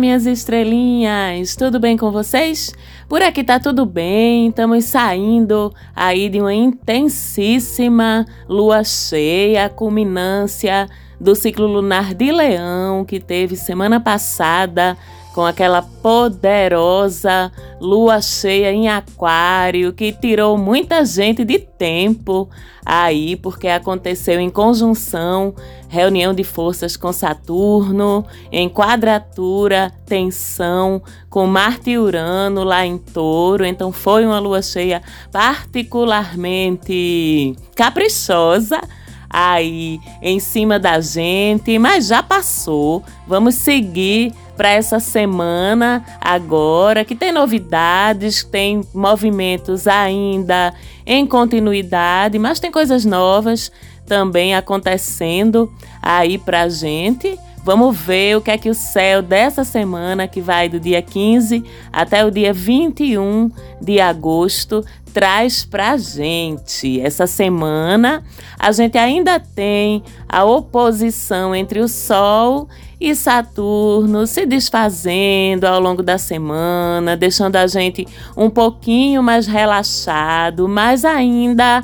Minhas estrelinhas, tudo bem com vocês? Por aqui tá tudo bem, estamos saindo aí de uma intensíssima lua cheia, culminância do ciclo lunar de Leão que teve semana passada com aquela poderosa lua cheia em Aquário que tirou muita gente de tempo aí, porque aconteceu em conjunção, reunião de forças com Saturno, em quadratura, tensão com Marte e Urano lá em Touro. Então foi uma lua cheia particularmente caprichosa aí em cima da gente, mas já passou. Vamos seguir para essa semana agora, que tem novidades, tem movimentos ainda em continuidade, mas tem coisas novas também acontecendo aí para gente. Vamos ver o que é que o céu dessa semana, que vai do dia 15 até o dia 21 de agosto, traz pra gente. Essa semana a gente ainda tem a oposição entre o Sol e Saturno se desfazendo ao longo da semana, deixando a gente um pouquinho mais relaxado, mas ainda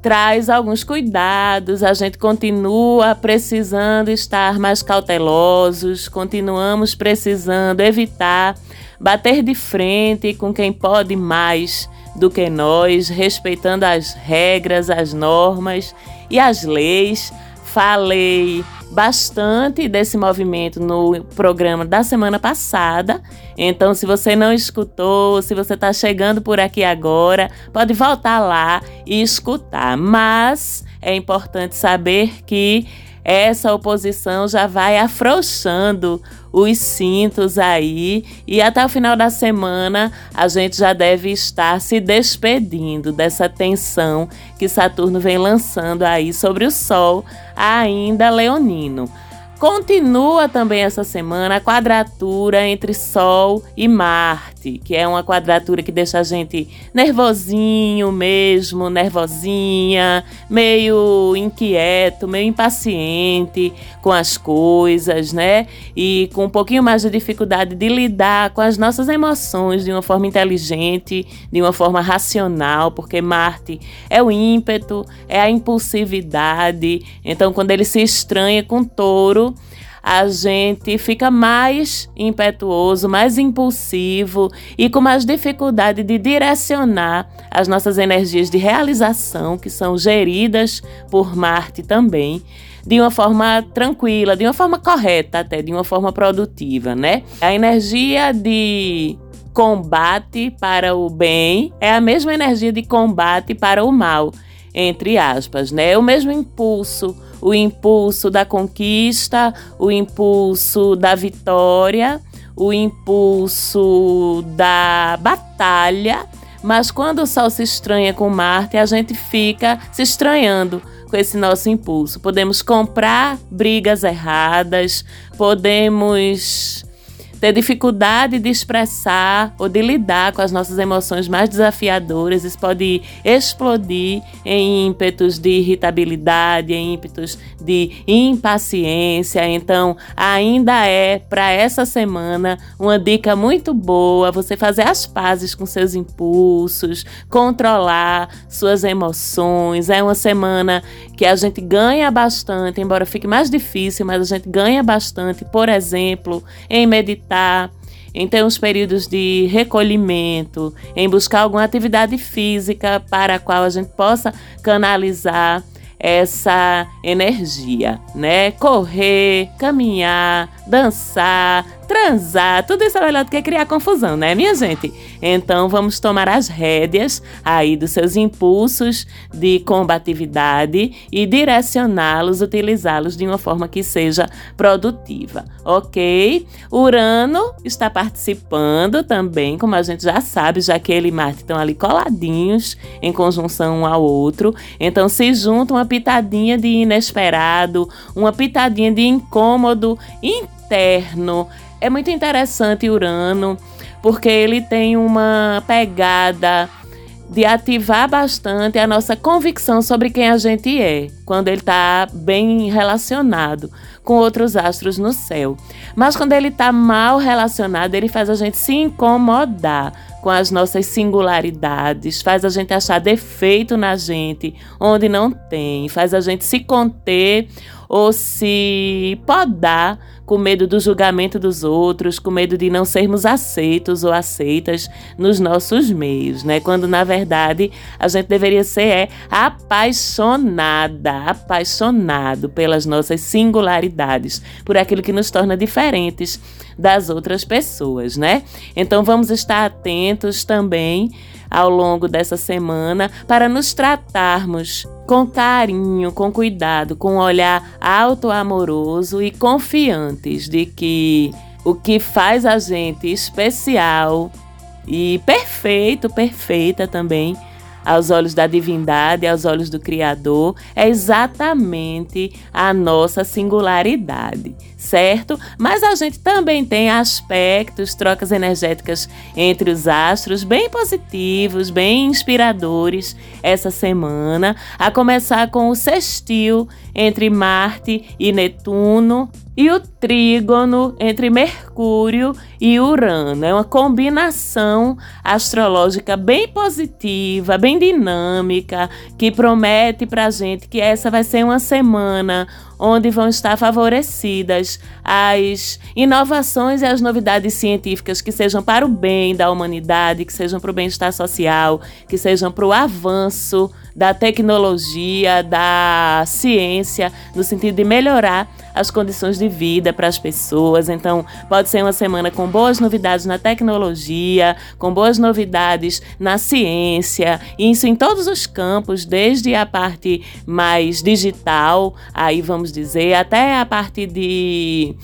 traz alguns cuidados, a gente continua precisando estar mais cautelosos, continuamos precisando evitar bater de frente com quem pode mais do que nós, respeitando as regras, as normas e as leis. Falei bastante desse movimento no programa da semana passada. Então, se você não escutou, se você está chegando por aqui agora, pode voltar lá e escutar. Mas é importante saber que essa oposição já vai afrouxando os cintos aí e até o final da semana a gente já deve estar se despedindo dessa tensão que Saturno vem lançando aí sobre o Sol, ainda leonino. Continua também essa semana a quadratura entre Sol e Marte, que é uma quadratura que deixa a gente nervosinho mesmo, nervosinha, meio inquieto, meio impaciente com as coisas, né? E com um pouquinho mais de dificuldade de lidar com as nossas emoções de uma forma inteligente, de uma forma racional, porque Marte é o ímpeto, é a impulsividade. Então, quando ele se estranha com touro, a gente fica mais impetuoso, mais impulsivo e com mais dificuldade de direcionar as nossas energias de realização, que são geridas por Marte também, de uma forma tranquila, de uma forma correta, até de uma forma produtiva, né? A energia de combate para o bem é a mesma energia de combate para o mal, entre aspas, né? É o mesmo impulso, o impulso da conquista, o impulso da vitória, o impulso da batalha. Mas quando o Sol se estranha com Marte, a gente fica se estranhando com esse nosso impulso. Podemos comprar brigas erradas, podemos ter dificuldade de expressar ou de lidar com as nossas emoções mais desafiadoras. Isso pode explodir em ímpetos de irritabilidade, em ímpetos de impaciência. Então, ainda é para essa semana uma dica muito boa você fazer as pazes com seus impulsos, controlar suas emoções. É uma semana que a gente ganha bastante, embora fique mais difícil, mas a gente ganha bastante, por exemplo, em meditar em ter uns períodos de recolhimento, em buscar alguma atividade física para a qual a gente possa canalizar essa energia, né? Correr, caminhar, dançar, transar, tudo isso é melhor do que criar confusão, né, minha gente? Então vamos tomar as rédeas aí dos seus impulsos de combatividade e direcioná-los, utilizá-los de uma forma que seja produtiva, ok? Urano está participando também, como a gente já sabe, já que ele e Marte estão ali coladinhos em conjunção um ao outro. Então se junta uma pitadinha de inesperado, uma pitadinha de incômodo interno é muito interessante Urano, porque ele tem uma pegada de ativar bastante a nossa convicção sobre quem a gente é, quando ele está bem relacionado com outros astros no céu. Mas quando ele está mal relacionado, ele faz a gente se incomodar com as nossas singularidades, faz a gente achar defeito na gente onde não tem, faz a gente se conter ou se podar com medo do julgamento dos outros, com medo de não sermos aceitos ou aceitas nos nossos meios, né? Quando na verdade a gente deveria ser é, apaixonada, apaixonado pelas nossas singularidades, por aquilo que nos torna diferentes das outras pessoas, né? Então vamos estar atentos também ao longo dessa semana para nos tratarmos com carinho, com cuidado, com um olhar auto-amoroso e confiantes de que o que faz a gente especial e perfeito, perfeita também aos olhos da divindade, aos olhos do Criador, é exatamente a nossa singularidade, certo? Mas a gente também tem aspectos, trocas energéticas entre os astros bem positivos, bem inspiradores essa semana, a começar com o sextil entre Marte e Netuno, e o trígono entre Mercúrio e Urano. É uma combinação astrológica bem positiva, bem dinâmica, que promete para a gente que essa vai ser uma semana onde vão estar favorecidas as inovações e as novidades científicas que sejam para o bem da humanidade, que sejam para o bem-estar social, que sejam para o avanço da tecnologia, da ciência, no sentido de melhorar as condições de vida para as pessoas. Então, pode ser uma semana com boas novidades na tecnologia, com boas novidades na ciência, isso em todos os campos, desde a parte mais digital, aí vamos dizer, até a parte de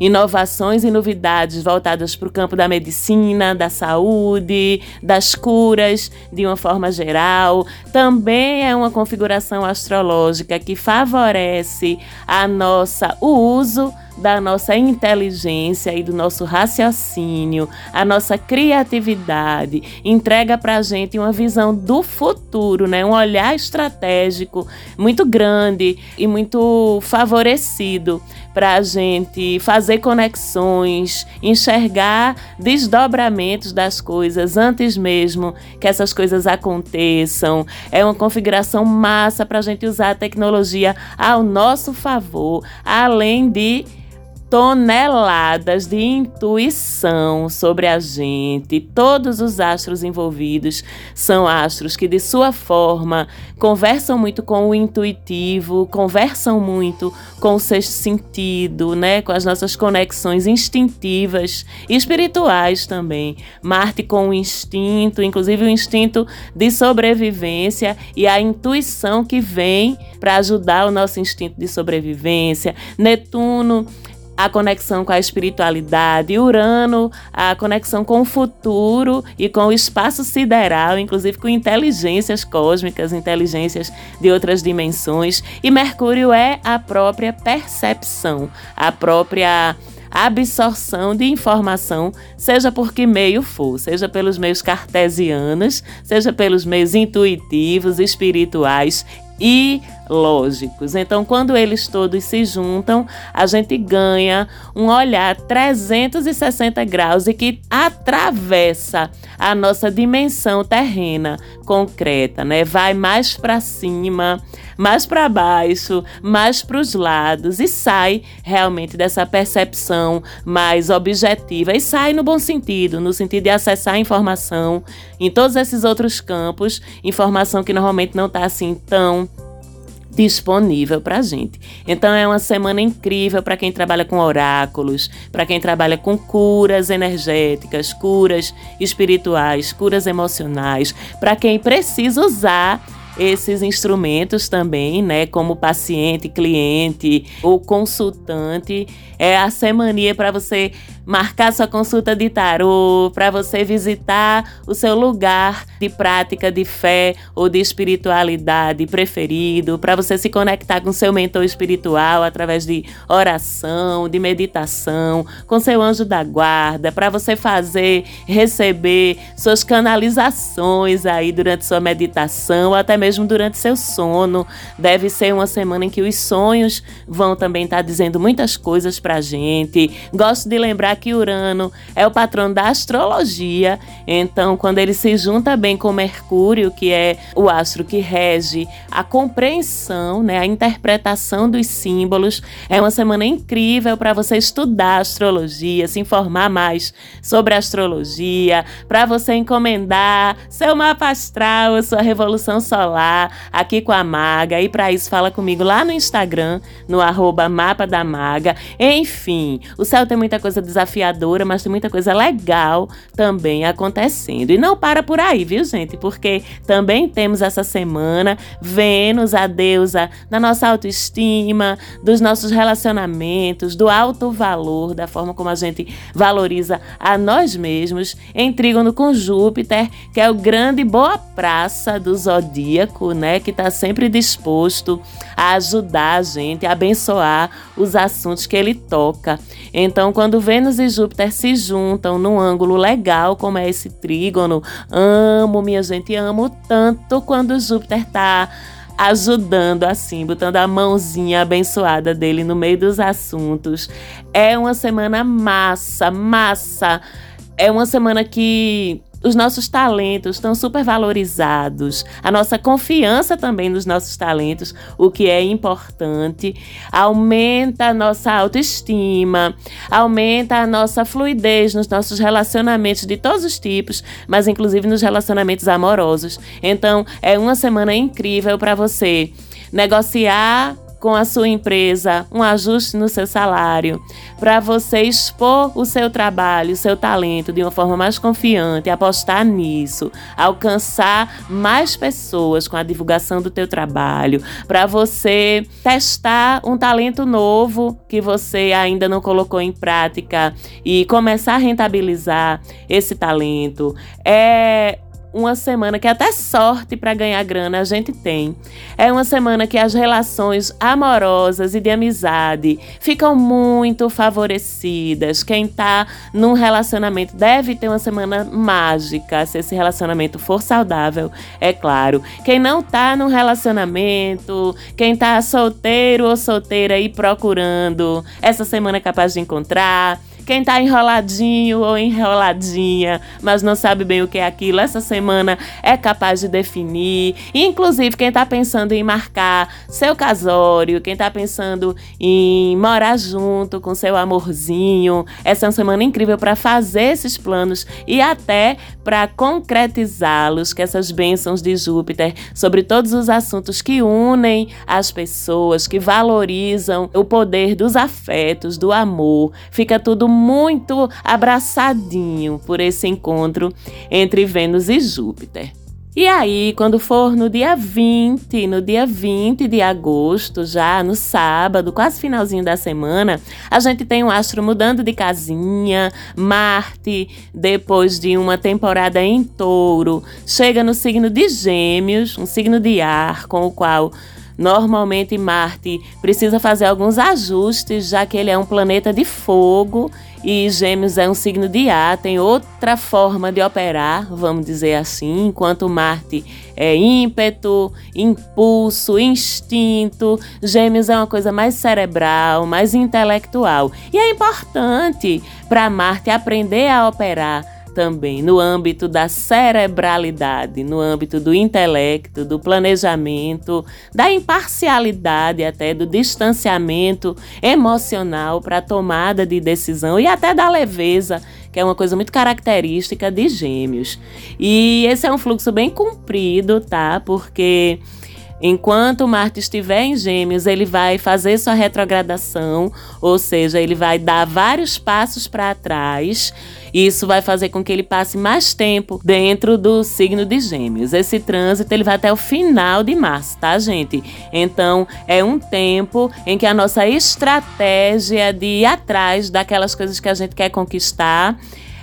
inovações e novidades voltadas para o campo da medicina, da saúde, das curas, de uma forma geral. Também é uma configuração astrológica que favorece a nossa o uso da nossa inteligência e do nosso raciocínio, a nossa criatividade, entrega para a gente uma visão do futuro, né? um olhar estratégico muito grande e muito favorecido para a gente fazer conexões, enxergar desdobramentos das coisas antes mesmo que essas coisas aconteçam. É uma configuração massa para a gente usar a tecnologia ao nosso favor, além de toneladas de intuição sobre a gente. Todos os astros envolvidos são astros que, de sua forma, conversam muito com o intuitivo, conversam muito com o sexto sentido, né? com as nossas conexões instintivas e espirituais também. Marte com o instinto, inclusive o instinto de sobrevivência e a intuição que vem para ajudar o nosso instinto de sobrevivência. Netuno a conexão com a espiritualidade, Urano, a conexão com o futuro e com o espaço sideral, inclusive com inteligências cósmicas, inteligências de outras dimensões, e Mercúrio é a própria percepção, a própria absorção de informação, seja por que meio for, seja pelos meios cartesianos, seja pelos meios intuitivos, espirituais e lógicos. Então, quando eles todos se juntam, a gente ganha um olhar 360 graus e que atravessa a nossa dimensão terrena concreta, né? Vai mais para cima, mais para baixo, mais para os lados e sai realmente dessa percepção mais objetiva e sai no bom sentido, no sentido de acessar informação em todos esses outros campos, informação que normalmente não está assim tão disponível para a gente. Então é uma semana incrível para quem trabalha com oráculos, para quem trabalha com curas energéticas, curas espirituais, curas emocionais, para quem precisa usar esses instrumentos também, né, como paciente, cliente ou consultante, é a semana para você marcar sua consulta de tarô, para você visitar o seu lugar de prática de fé ou de espiritualidade preferido, para você se conectar com seu mentor espiritual através de oração, de meditação, com seu anjo da guarda, para você fazer, receber suas canalizações aí durante sua meditação, ou até mesmo durante seu sono. Deve ser uma semana em que os sonhos vão também estar tá dizendo muitas coisas pra gente. Gosto de lembrar que Urano é o patrão da astrologia, então quando ele se junta bem com Mercúrio, que é o astro que rege a compreensão, né, a interpretação dos símbolos, é uma semana incrível para você estudar astrologia, se informar mais sobre astrologia, para você encomendar seu mapa astral, sua revolução solar aqui com a Maga. E para isso fala comigo lá no Instagram, no arroba mapa da Maga. Enfim, o céu tem muita coisa desafiadora, mas tem muita coisa legal também acontecendo. E não para por aí, viu, gente? Porque também temos essa semana Vênus, a deusa da nossa autoestima, dos nossos relacionamentos, do alto valor, da forma como a gente valoriza a nós mesmos, em trígono com Júpiter, que é o grande boa praça do zodíaco, né? Que está sempre disposto a ajudar a gente, a abençoar os assuntos que ele toca. Então, quando Vênus e Júpiter se juntam num ângulo legal, como é esse trígono, amo, minha gente, amo tanto quando Júpiter está ajudando assim, botando a mãozinha abençoada dele no meio dos assuntos. É uma semana massa, massa. É uma semana que os nossos talentos estão super valorizados, a nossa confiança também nos nossos talentos, o que é importante, aumenta a nossa autoestima, aumenta a nossa fluidez nos nossos relacionamentos de todos os tipos, mas inclusive nos relacionamentos amorosos. Então, é uma semana incrível para você negociar com a sua empresa um ajuste no seu salário, para você expor o seu trabalho, o seu talento de uma forma mais confiante, apostar nisso, alcançar mais pessoas com a divulgação do teu trabalho, para você testar um talento novo que você ainda não colocou em prática e começar a rentabilizar esse talento. É uma semana que até sorte para ganhar grana a gente tem. É uma semana que as relações amorosas e de amizade ficam muito favorecidas. Quem tá num relacionamento deve ter uma semana mágica, se esse relacionamento for saudável, é claro. Quem não tá num relacionamento, quem tá solteiro ou solteira e procurando, essa semana é capaz de encontrar. Quem tá enroladinho ou enroladinha, mas não sabe bem o que é aquilo, essa semana é capaz de definir. Inclusive, quem tá pensando em marcar seu casório, quem tá pensando em morar junto com seu amorzinho, essa é uma semana incrível para fazer esses planos e até para concretizá-los, que essas bênçãos de Júpiter sobre todos os assuntos que unem as pessoas, que valorizam o poder dos afetos, do amor, fica tudo muito abraçadinho por esse encontro entre Vênus e Júpiter. E aí, quando for no dia 20, no dia 20 de agosto, já no sábado, quase finalzinho da semana, a gente tem o astro mudando de casinha, Marte, depois de uma temporada em touro, chega no signo de Gêmeos, um signo de ar, com o qual Normalmente Marte precisa fazer alguns ajustes, já que ele é um planeta de fogo e Gêmeos é um signo de ar, tem outra forma de operar, vamos dizer assim, enquanto Marte é ímpeto, impulso, instinto, Gêmeos é uma coisa mais cerebral, mais intelectual. E é importante para Marte aprender a operar também no âmbito da cerebralidade, no âmbito do intelecto, do planejamento, da imparcialidade, até do distanciamento emocional para a tomada de decisão e até da leveza que é uma coisa muito característica de gêmeos. E esse é um fluxo bem comprido, tá? Porque Enquanto Marte estiver em Gêmeos, ele vai fazer sua retrogradação, ou seja, ele vai dar vários passos para trás. Isso vai fazer com que ele passe mais tempo dentro do signo de Gêmeos. Esse trânsito ele vai até o final de março, tá, gente? Então, é um tempo em que a nossa estratégia de ir atrás daquelas coisas que a gente quer conquistar,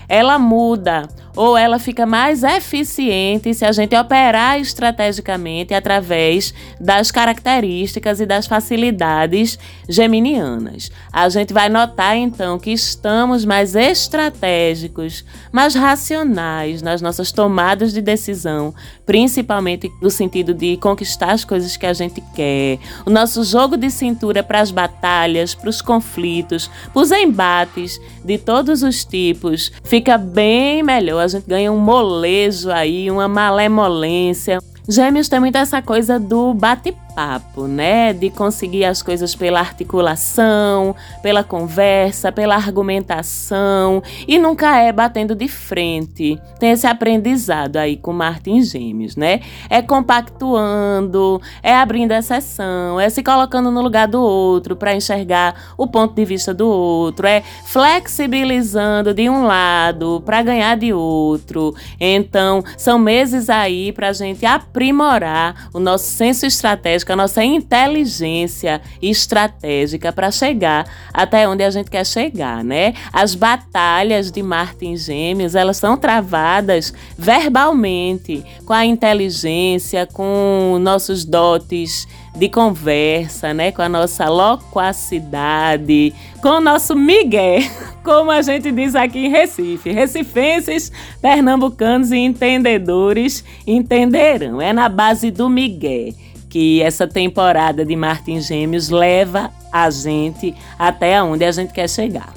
ela muda ou ela fica mais eficiente se a gente operar estrategicamente através das características e das facilidades geminianas. A gente vai notar então que estamos mais estratégicos, mais racionais nas nossas tomadas de decisão, principalmente no sentido de conquistar as coisas que a gente quer. O nosso jogo de cintura para as batalhas, para os conflitos, para os embates de todos os tipos fica bem melhor a gente ganha um molejo aí, uma malemolência. Gêmeos tem muito essa coisa do bate papo, né? De conseguir as coisas pela articulação, pela conversa, pela argumentação e nunca é batendo de frente. Tem esse aprendizado aí com Martin Gêmeos, né? É compactuando, é abrindo exceção, é se colocando no lugar do outro para enxergar o ponto de vista do outro, é flexibilizando de um lado para ganhar de outro. Então, são meses aí para a gente aprimorar o nosso senso estratégico estratégica, a nossa inteligência estratégica para chegar até onde a gente quer chegar, né? As batalhas de Martin Gêmeos, elas são travadas verbalmente, com a inteligência, com nossos dotes de conversa, né? Com a nossa loquacidade, com o nosso migué, como a gente diz aqui em Recife. Recifenses, pernambucanos e entendedores entenderão. É na base do migué que essa temporada de Marte em Gêmeos leva a gente até onde a gente quer chegar.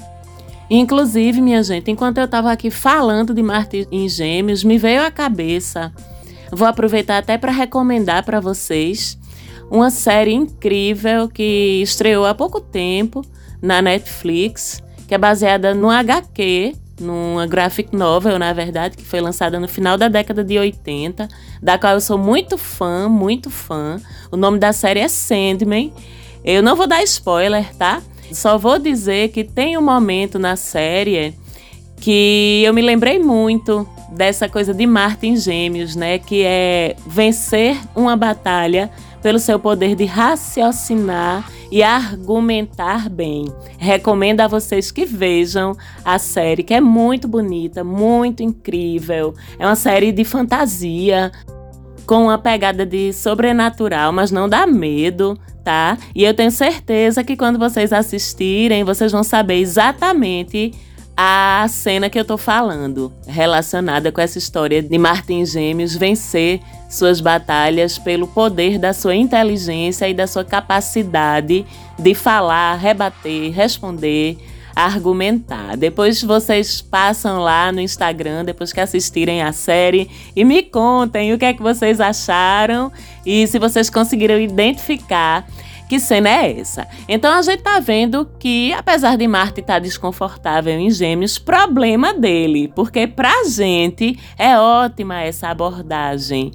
Inclusive, minha gente, enquanto eu estava aqui falando de Marte em Gêmeos, me veio à cabeça. Vou aproveitar até para recomendar para vocês uma série incrível que estreou há pouco tempo na Netflix, que é baseada no HQ numa graphic novel, na verdade, que foi lançada no final da década de 80, da qual eu sou muito fã, muito fã. O nome da série é Sandman. Eu não vou dar spoiler, tá? Só vou dizer que tem um momento na série que eu me lembrei muito dessa coisa de Martin Gêmeos, né? Que é vencer uma batalha pelo seu poder de raciocinar e argumentar bem. Recomendo a vocês que vejam a série, que é muito bonita, muito incrível. É uma série de fantasia com uma pegada de sobrenatural, mas não dá medo, tá? E eu tenho certeza que quando vocês assistirem, vocês vão saber exatamente a cena que eu tô falando, relacionada com essa história de Martin Gêmeos vencer suas batalhas pelo poder da sua inteligência e da sua capacidade de falar, rebater, responder, argumentar. Depois vocês passam lá no Instagram, depois que assistirem a série, e me contem o que é que vocês acharam e se vocês conseguiram identificar que cena é essa? Então a gente tá vendo que, apesar de Marte estar tá desconfortável em Gêmeos, problema dele, porque pra gente é ótima essa abordagem.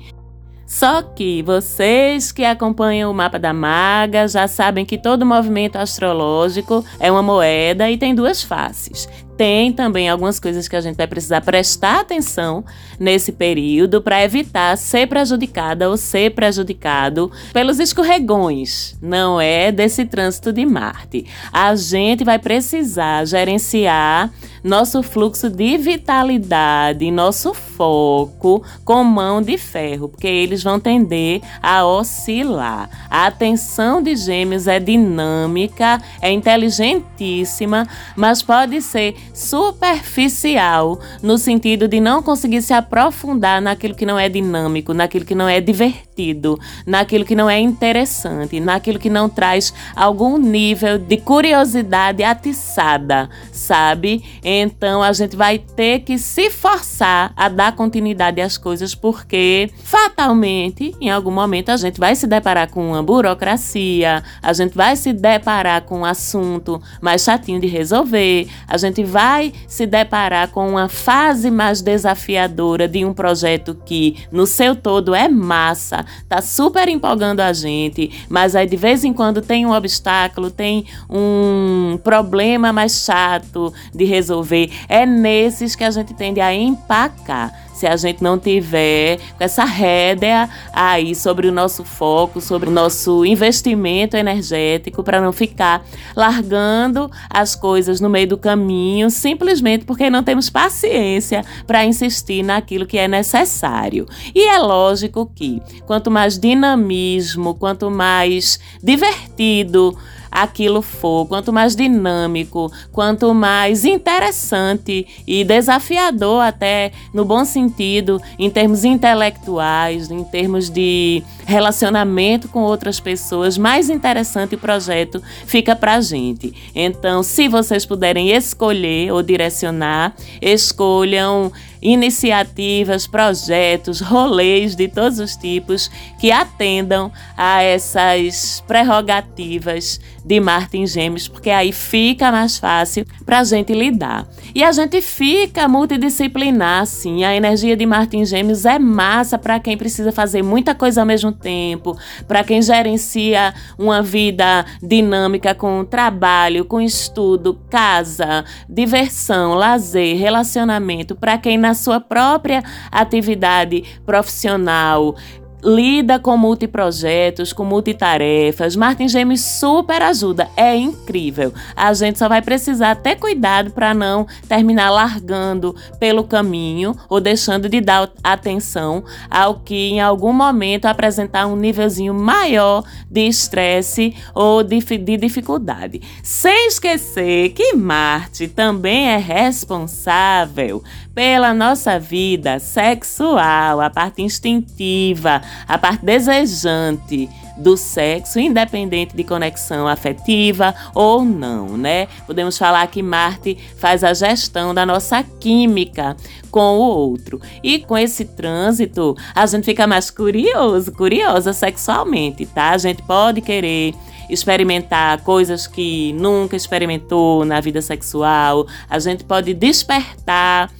Só que vocês que acompanham o mapa da maga já sabem que todo movimento astrológico é uma moeda e tem duas faces tem também algumas coisas que a gente vai precisar prestar atenção nesse período para evitar ser prejudicada ou ser prejudicado pelos escorregões, não é desse trânsito de Marte. A gente vai precisar gerenciar nosso fluxo de vitalidade, nosso foco com mão de ferro, porque eles vão tender a oscilar. A atenção de Gêmeos é dinâmica, é inteligentíssima, mas pode ser superficial, no sentido de não conseguir se aprofundar naquilo que não é dinâmico, naquilo que não é divertido, naquilo que não é interessante, naquilo que não traz algum nível de curiosidade atiçada, sabe? Então a gente vai ter que se forçar a dar continuidade às coisas, porque fatalmente, em algum momento, a gente vai se deparar com uma burocracia, a gente vai se deparar com um assunto mais chatinho de resolver, a gente vai se deparar com uma fase mais desafiadora de um projeto que, no seu todo, é massa, tá super empolgando a gente, mas aí de vez em quando tem um obstáculo, tem um problema mais chato de resolver. É nesses que a gente tende a empacar se a gente não tiver com essa rédea aí sobre o nosso foco, sobre o nosso investimento energético, para não ficar largando as coisas no meio do caminho, simplesmente porque não temos paciência para insistir naquilo que é necessário. E é lógico que quanto mais dinamismo, quanto mais divertido, aquilo for, quanto mais dinâmico, quanto mais interessante e desafiador, até no bom sentido, em termos intelectuais, em termos de relacionamento com outras pessoas, mais interessante o projeto fica para a gente. Então, se vocês puderem escolher ou direcionar, escolham iniciativas, projetos, rolês de todos os tipos que atendam a essas prerrogativas de Martin Gêmeos, porque aí fica mais fácil para a gente lidar. E a gente fica multidisciplinar, sim. A energia de Martin Gêmeos é massa para quem precisa fazer muita coisa ao mesmo tempo, para quem gerencia uma vida dinâmica com trabalho, com estudo, casa, diversão, lazer, relacionamento, para quem na sua própria atividade profissional lida com multiprojetos, com multitarefas. Martin Gêmeos super ajuda, é incrível. A gente só vai precisar ter cuidado para não terminar largando pelo caminho ou deixando de dar atenção ao que em algum momento apresentar um nívelzinho maior de estresse ou de, de dificuldade. Sem esquecer que Marte também é responsável pela nossa vida sexual, a parte instintiva, a parte desejante do sexo, independente de conexão afetiva ou não, né? Podemos falar que Marte faz a gestão da nossa química com o outro. E com esse trânsito, a gente fica mais curioso, curiosa sexualmente, tá? A gente pode querer experimentar coisas que nunca experimentou na vida sexual, a gente pode despertar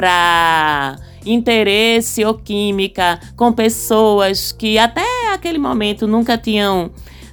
para interesse ou química com pessoas que até aquele momento nunca tinham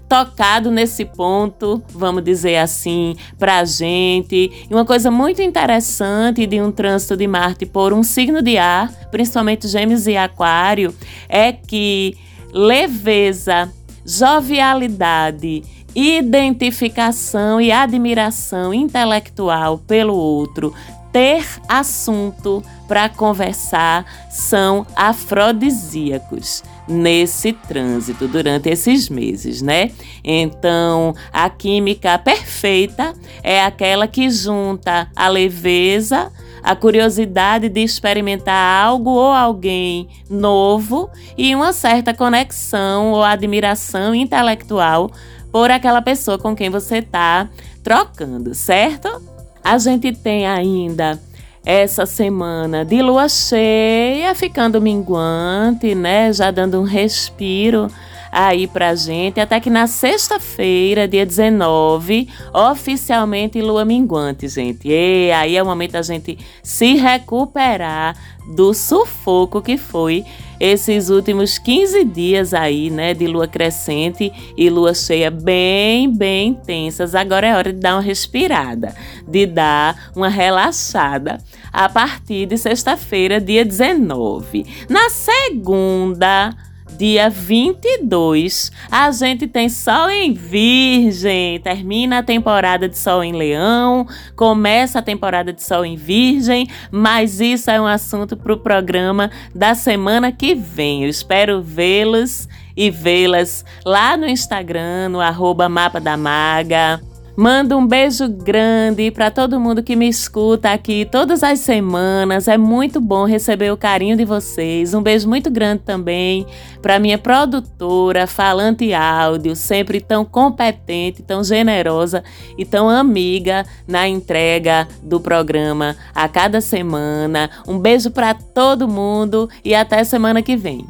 tocado nesse ponto, vamos dizer assim, para a gente. E uma coisa muito interessante de um trânsito de Marte por um signo de ar, principalmente Gêmeos e Aquário, é que leveza, jovialidade, identificação e admiração intelectual pelo outro ter assunto para conversar são afrodisíacos nesse trânsito durante esses meses, né? Então, a química perfeita é aquela que junta a leveza, a curiosidade de experimentar algo ou alguém novo e uma certa conexão ou admiração intelectual por aquela pessoa com quem você está trocando, certo? A gente tem ainda essa semana de lua cheia ficando minguante, né? Já dando um respiro aí pra gente, até que na sexta-feira, dia 19, oficialmente lua minguante, gente. E aí é o momento da gente se recuperar do sufoco que foi esses últimos 15 dias aí, né, de lua crescente e lua cheia bem, bem intensas. Agora é hora de dar uma respirada, de dar uma relaxada a partir de sexta-feira, dia 19. Na segunda, dia 22, a gente tem Sol em Virgem. Termina a temporada de Sol em Leão, começa a temporada de Sol em Virgem, mas isso é um assunto para o programa da semana que vem. Eu espero vê-los e vê-las lá no Instagram, no arroba Mapa da Maga Mando um beijo grande para todo mundo que me escuta aqui todas as semanas. É muito bom receber o carinho de vocês. Um beijo muito grande também para minha produtora Falante Áudio, sempre tão competente, tão generosa e tão amiga na entrega do programa a cada semana. Um beijo para todo mundo e até semana que vem.